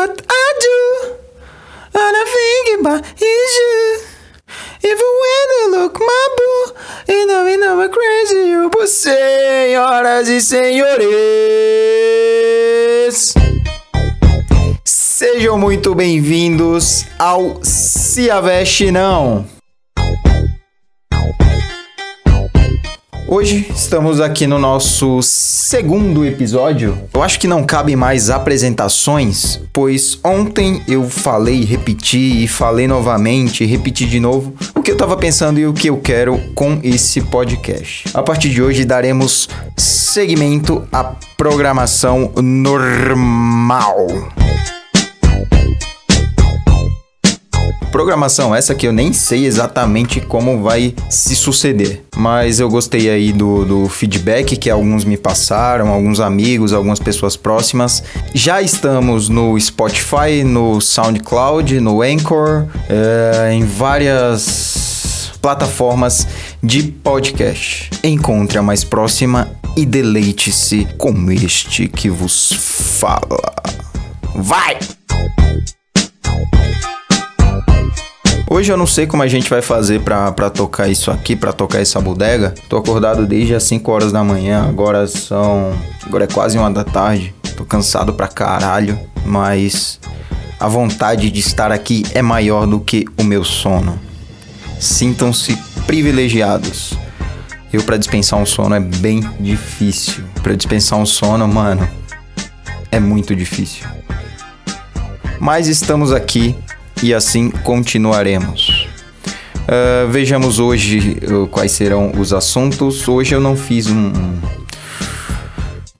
what I do. And I think about is you. Even when you look my boo, you know, you know, I'm crazy, you but senhoras e senhores. Sejam muito bem-vindos ao Se Aveste Não. Hoje estamos aqui no nosso segundo episódio. Eu acho que não cabe mais apresentações, pois ontem eu falei, repeti e falei novamente, repeti de novo o que eu estava pensando e o que eu quero com esse podcast. A partir de hoje daremos seguimento à programação normal. Programação essa que eu nem sei exatamente como vai se suceder. Mas eu gostei aí do, do feedback que alguns me passaram, alguns amigos, algumas pessoas próximas. Já estamos no Spotify, no SoundCloud, no Anchor, é, em várias plataformas de podcast. Encontre a mais próxima e deleite-se com este que vos fala. Vai! Hoje eu não sei como a gente vai fazer pra tocar isso aqui, pra tocar essa bodega. Tô acordado desde as 5 horas da manhã, agora são. Agora é quase uma da tarde. Tô cansado pra caralho, mas a vontade de estar aqui é maior do que o meu sono. Sintam-se privilegiados. Eu para dispensar um sono é bem difícil. Para dispensar um sono, mano, é muito difícil. Mas estamos aqui e assim continuaremos. Uh, vejamos hoje uh, quais serão os assuntos. Hoje eu não fiz um.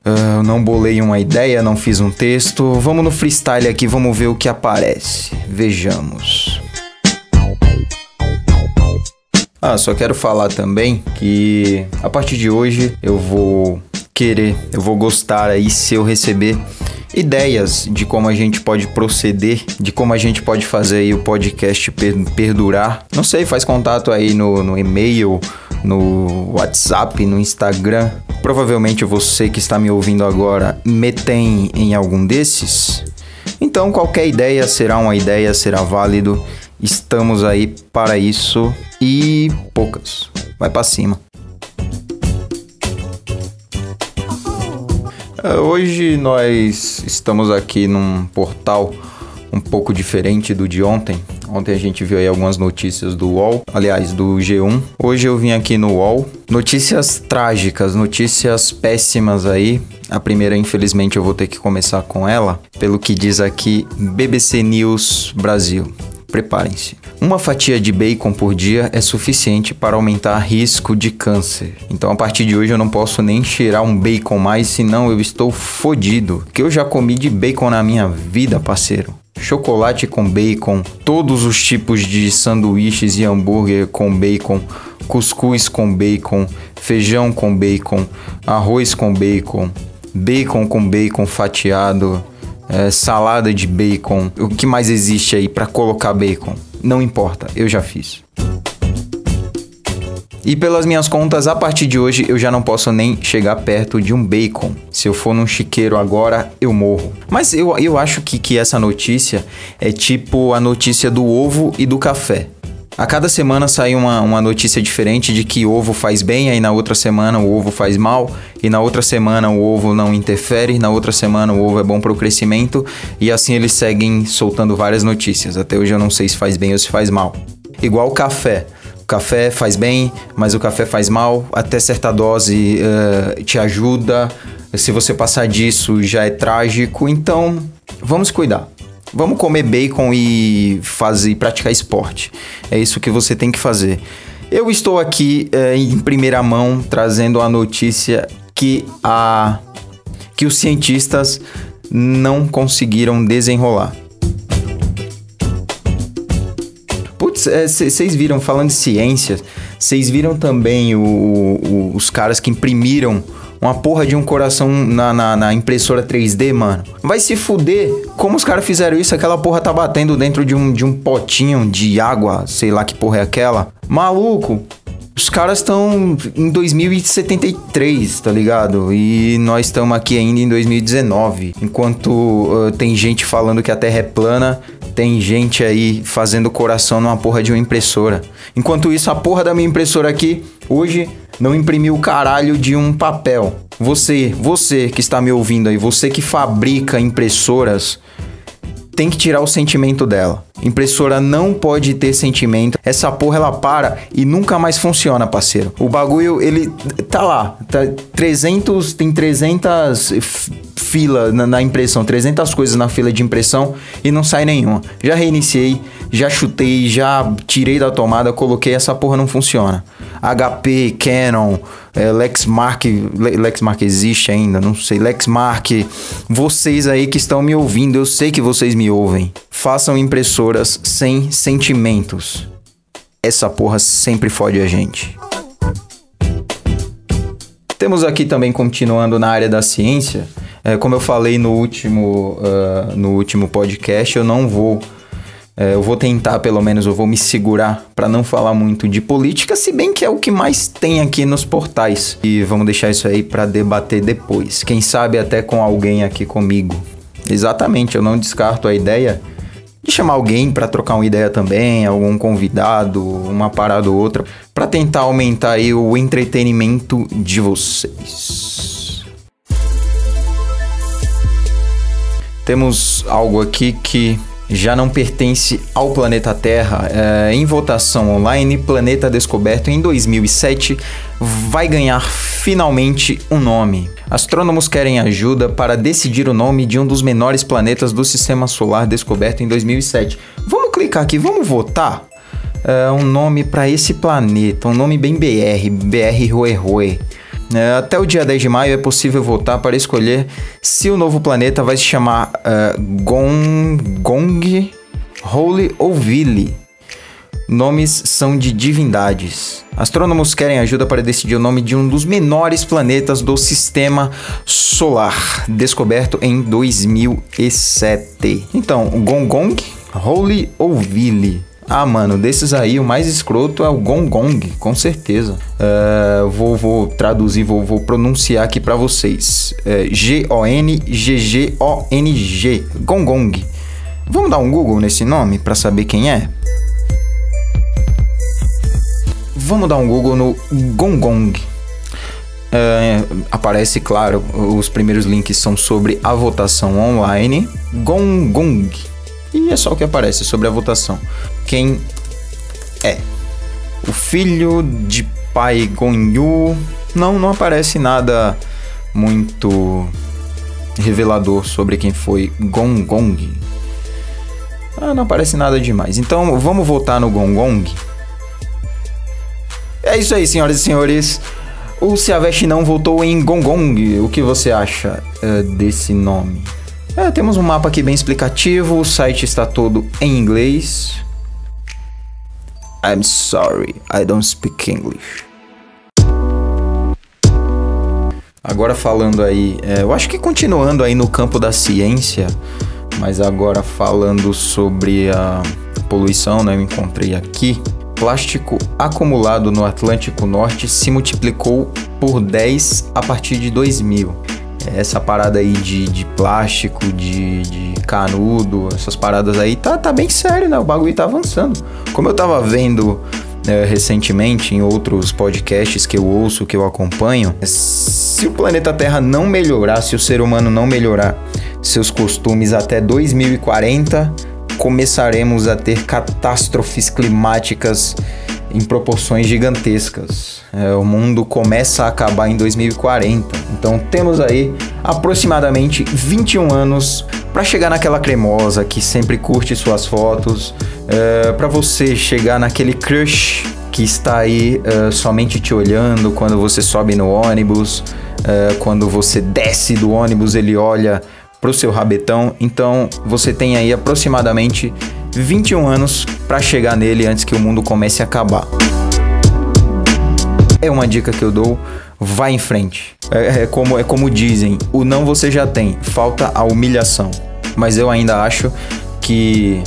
Uh, não bolei uma ideia, não fiz um texto. Vamos no freestyle aqui, vamos ver o que aparece. Vejamos. Ah, só quero falar também que a partir de hoje eu vou querer, eu vou gostar aí se eu receber ideias de como a gente pode proceder, de como a gente pode fazer aí o podcast perdurar. Não sei, faz contato aí no, no e-mail, no WhatsApp, no Instagram. Provavelmente você que está me ouvindo agora me tem em algum desses. Então qualquer ideia será uma ideia, será válido. Estamos aí para isso e poucas. Vai para cima. Hoje nós estamos aqui num portal um pouco diferente do de ontem. Ontem a gente viu aí algumas notícias do UOL, aliás, do G1. Hoje eu vim aqui no UOL. Notícias trágicas, notícias péssimas aí. A primeira, infelizmente, eu vou ter que começar com ela, pelo que diz aqui BBC News Brasil. Preparem-se. Uma fatia de bacon por dia é suficiente para aumentar risco de câncer. Então a partir de hoje eu não posso nem cheirar um bacon mais, senão eu estou fodido. Que eu já comi de bacon na minha vida, parceiro. Chocolate com bacon, todos os tipos de sanduíches e hambúrguer com bacon, cuscuz com bacon, feijão com bacon, arroz com bacon, bacon com bacon fatiado, é, salada de bacon. O que mais existe aí para colocar bacon? Não importa, eu já fiz. E pelas minhas contas, a partir de hoje eu já não posso nem chegar perto de um bacon. Se eu for num chiqueiro agora, eu morro. Mas eu, eu acho que, que essa notícia é tipo a notícia do ovo e do café. A cada semana sai uma, uma notícia diferente de que ovo faz bem, aí na outra semana o ovo faz mal, e na outra semana o ovo não interfere, na outra semana o ovo é bom para o crescimento, e assim eles seguem soltando várias notícias. Até hoje eu não sei se faz bem ou se faz mal. Igual o café. Café faz bem, mas o café faz mal, até certa dose uh, te ajuda. Se você passar disso já é trágico, então vamos cuidar. Vamos comer bacon e fazer praticar esporte. É isso que você tem que fazer. Eu estou aqui é, em primeira mão trazendo a notícia que a que os cientistas não conseguiram desenrolar. Putz, vocês é, viram falando de ciência, vocês viram também o, o, os caras que imprimiram uma porra de um coração na, na, na impressora 3D, mano. Vai se fuder. Como os caras fizeram isso? Aquela porra tá batendo dentro de um, de um potinho de água, sei lá que porra é aquela. Maluco, Os caras estão em 2073, tá ligado? E nós estamos aqui ainda em 2019. Enquanto uh, tem gente falando que a Terra é plana, tem gente aí fazendo coração numa porra de uma impressora. Enquanto isso, a porra da minha impressora aqui, hoje, não imprimiu o caralho de um papel. Você, você que está me ouvindo aí, você que fabrica impressoras, tem que tirar o sentimento dela. Impressora não pode ter sentimento. Essa porra ela para e nunca mais funciona, parceiro. O bagulho, ele tá lá. Tá 300, tem 300 fila na, na, impressão, 300 coisas na fila de impressão e não sai nenhuma. Já reiniciei, já chutei, já tirei da tomada, coloquei, essa porra não funciona. HP, Canon, é, Lexmark, Lexmark existe ainda, não sei, Lexmark, vocês aí que estão me ouvindo, eu sei que vocês me ouvem. Façam sem sentimentos. Essa porra sempre fode a gente. Temos aqui também, continuando na área da ciência, é, como eu falei no último, uh, no último podcast, eu não vou. É, eu vou tentar, pelo menos, eu vou me segurar para não falar muito de política, se bem que é o que mais tem aqui nos portais. E vamos deixar isso aí para debater depois. Quem sabe até com alguém aqui comigo. Exatamente, eu não descarto a ideia chamar alguém para trocar uma ideia também, algum convidado, uma parada ou outra, para tentar aumentar aí o entretenimento de vocês. Temos algo aqui que já não pertence ao planeta Terra. É, em votação online, Planeta Descoberto em 2007 vai ganhar finalmente um nome. Astrônomos querem ajuda para decidir o nome de um dos menores planetas do Sistema Solar descoberto em 2007. Vamos clicar aqui, vamos votar? É, um nome para esse planeta, um nome bem BR, BR Rue Rue. É, até o dia 10 de maio é possível votar para escolher se o novo planeta vai se chamar uh, Gong, Gong, Holy ou Vili. Nomes são de divindades. Astrônomos querem ajuda para decidir o nome de um dos menores planetas do sistema solar, descoberto em 2007. Então, Gongong, Holy ou Vili? Ah, mano, desses aí, o mais escroto é o Gong Gong, com certeza. Uh, vou, vou traduzir, vou, vou pronunciar aqui para vocês. Uh, G-O-N-G-G-O-N-G. Gong Gong. Vamos dar um Google nesse nome para saber quem é? Vamos dar um Google no Gong Gong. Uh, aparece, claro, os primeiros links são sobre a votação online. Gong Gong. E é só o que aparece sobre a votação. Quem é? O filho de pai Gonyu. Não, não aparece nada muito revelador sobre quem foi Gong Gong. Ah, não aparece nada demais. Então vamos voltar no Gong Gong. É isso aí, senhoras e senhores. O Siavest não voltou em Gong Gong. O que você acha uh, desse nome? É, temos um mapa aqui bem explicativo, o site está todo em inglês. I'm sorry, I don't speak English. Agora falando aí, é, eu acho que continuando aí no campo da ciência, mas agora falando sobre a poluição, né? Eu encontrei aqui. Plástico acumulado no Atlântico Norte se multiplicou por 10 a partir de 2000 essa parada aí de, de plástico, de, de canudo, essas paradas aí, tá, tá bem sério, né? O bagulho tá avançando. Como eu tava vendo é, recentemente em outros podcasts que eu ouço, que eu acompanho, se o planeta Terra não melhorar, se o ser humano não melhorar seus costumes até 2040, começaremos a ter catástrofes climáticas em proporções gigantescas. É, o mundo começa a acabar em 2040. Então temos aí aproximadamente 21 anos para chegar naquela cremosa que sempre curte suas fotos, é, para você chegar naquele crush que está aí é, somente te olhando quando você sobe no ônibus, é, quando você desce do ônibus ele olha pro seu rabetão. Então você tem aí aproximadamente 21 anos para chegar nele antes que o mundo comece a acabar. É uma dica que eu dou, vai em frente. É, é, como, é como dizem, o não você já tem, falta a humilhação. Mas eu ainda acho que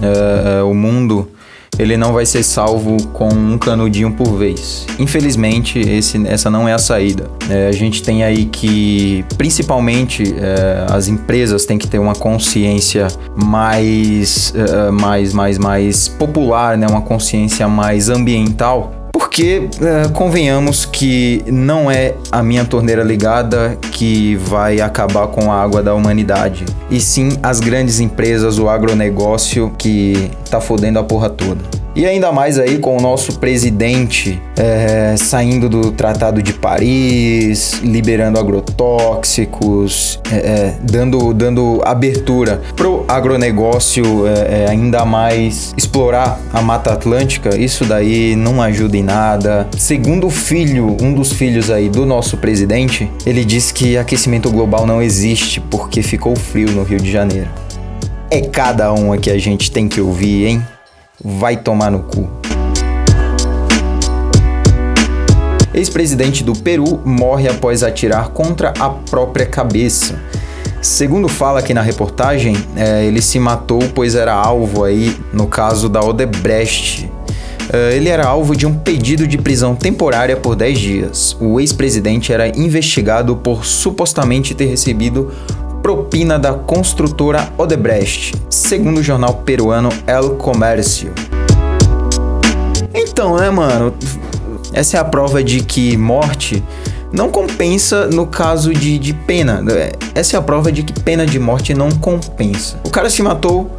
uh, o mundo ele não vai ser salvo com um canudinho por vez. Infelizmente, esse, essa não é a saída. É, a gente tem aí que, principalmente, é, as empresas têm que ter uma consciência mais, é, mais, mais, mais popular, né? uma consciência mais ambiental porque é, convenhamos que não é a minha torneira ligada que vai acabar com a água da humanidade, e sim as grandes empresas, o agronegócio que tá fodendo a porra toda. E ainda mais aí com o nosso presidente é, saindo do Tratado de Paris, liberando agrotóxicos, é, é, dando, dando abertura pro agronegócio é, é, ainda mais explorar a Mata Atlântica, isso daí não ajuda em nada. Segundo o filho, um dos filhos aí do nosso presidente, ele diz que aquecimento global não existe porque ficou frio no Rio de Janeiro. É cada uma que a gente tem que ouvir, hein? Vai tomar no cu. Ex-presidente do Peru morre após atirar contra a própria cabeça. Segundo fala aqui na reportagem, é, ele se matou pois era alvo aí no caso da Odebrecht. É, ele era alvo de um pedido de prisão temporária por 10 dias. O ex-presidente era investigado por supostamente ter recebido propina da construtora Odebrecht, segundo o jornal peruano El Comercio. Então, né, mano? Essa é a prova de que morte não compensa no caso de, de pena. Essa é a prova de que pena de morte não compensa. O cara se matou,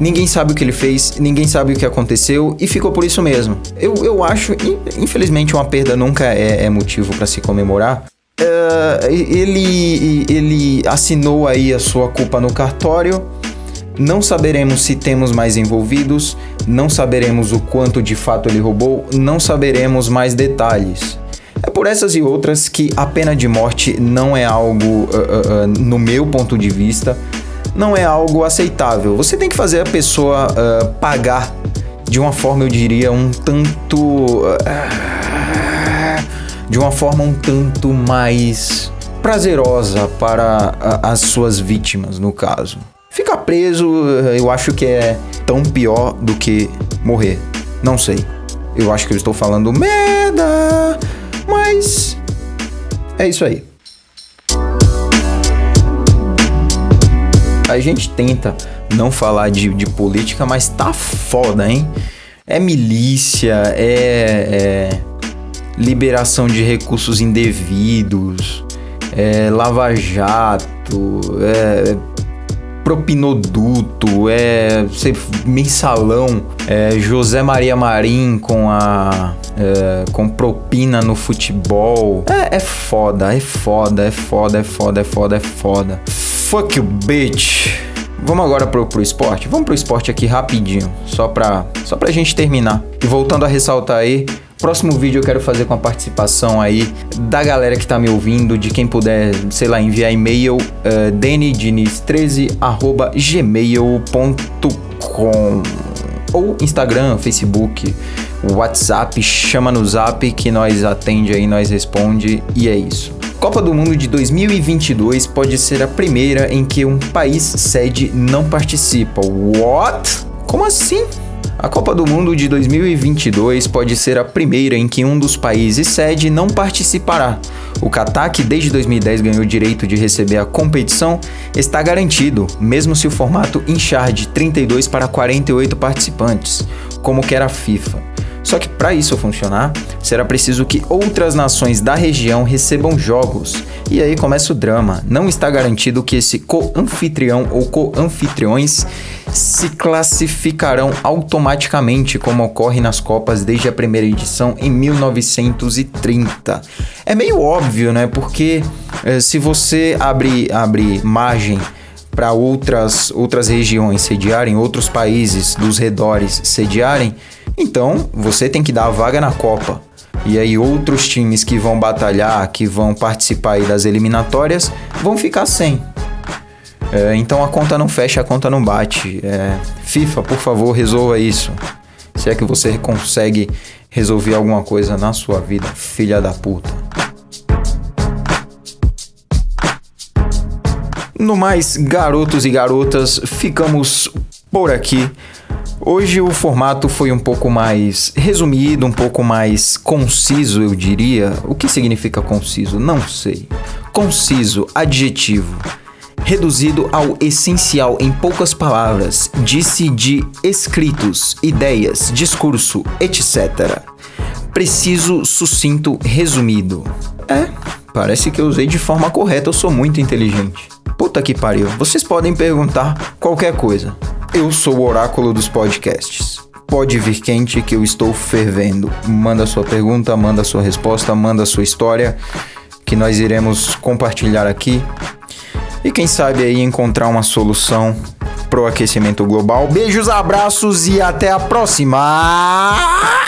ninguém sabe o que ele fez, ninguém sabe o que aconteceu e ficou por isso mesmo. Eu, eu acho, infelizmente, uma perda nunca é, é motivo para se comemorar, Uh, ele, ele assinou aí a sua culpa no cartório. Não saberemos se temos mais envolvidos, não saberemos o quanto de fato ele roubou, não saberemos mais detalhes. É por essas e outras que a pena de morte não é algo, uh, uh, no meu ponto de vista, não é algo aceitável. Você tem que fazer a pessoa pagar de uma forma, eu diria, um tanto de uma forma um tanto mais prazerosa para a, as suas vítimas, no caso. Ficar preso, eu acho que é tão pior do que morrer. Não sei. Eu acho que eu estou falando merda, mas é isso aí. A gente tenta não falar de, de política, mas tá foda, hein? É milícia, é, é liberação de recursos indevidos, é, lava-jato, é, propinoduto, é mensalão, é, José Maria Marim com a é, com propina no futebol. É, é foda, é foda, é foda, é foda, é foda, é foda. Fuck you, bitch. Vamos agora pro, pro esporte? Vamos pro esporte aqui rapidinho, só pra, só pra gente terminar. E voltando a ressaltar aí, Próximo vídeo eu quero fazer com a participação aí da galera que tá me ouvindo, de quem puder, sei lá, enviar e-mail, uh, eh, dnidiniz13@gmail.com ou Instagram, Facebook, WhatsApp, chama no Zap que nós atende aí, nós responde e é isso. Copa do Mundo de 2022 pode ser a primeira em que um país sede não participa. What? Como assim? A Copa do Mundo de 2022 pode ser a primeira em que um dos países sede não participará. O Catar, que desde 2010 ganhou o direito de receber a competição, está garantido, mesmo se o formato inchar de 32 para 48 participantes, como quer a FIFA. Só que para isso funcionar, será preciso que outras nações da região recebam jogos. E aí começa o drama. Não está garantido que esse co-anfitrião ou co-anfitriões se classificarão automaticamente, como ocorre nas Copas desde a primeira edição em 1930. É meio óbvio, né? Porque eh, se você abre, abre margem para outras, outras regiões sediarem, outros países dos redores sediarem, então você tem que dar a vaga na Copa. E aí outros times que vão batalhar, que vão participar das eliminatórias, vão ficar sem. É, então a conta não fecha, a conta não bate. É, FIFA, por favor, resolva isso. Se é que você consegue resolver alguma coisa na sua vida, filha da puta. No mais, garotos e garotas, ficamos por aqui. Hoje o formato foi um pouco mais resumido, um pouco mais conciso, eu diria. O que significa conciso? Não sei. Conciso, adjetivo. Reduzido ao essencial em poucas palavras, disse de escritos, ideias, discurso, etc. Preciso, sucinto, resumido. É, parece que eu usei de forma correta, eu sou muito inteligente. Puta que pariu, vocês podem perguntar qualquer coisa. Eu sou o oráculo dos podcasts. Pode vir quente que eu estou fervendo. Manda sua pergunta, manda sua resposta, manda sua história que nós iremos compartilhar aqui. E quem sabe aí encontrar uma solução pro aquecimento global. Beijos, abraços e até a próxima.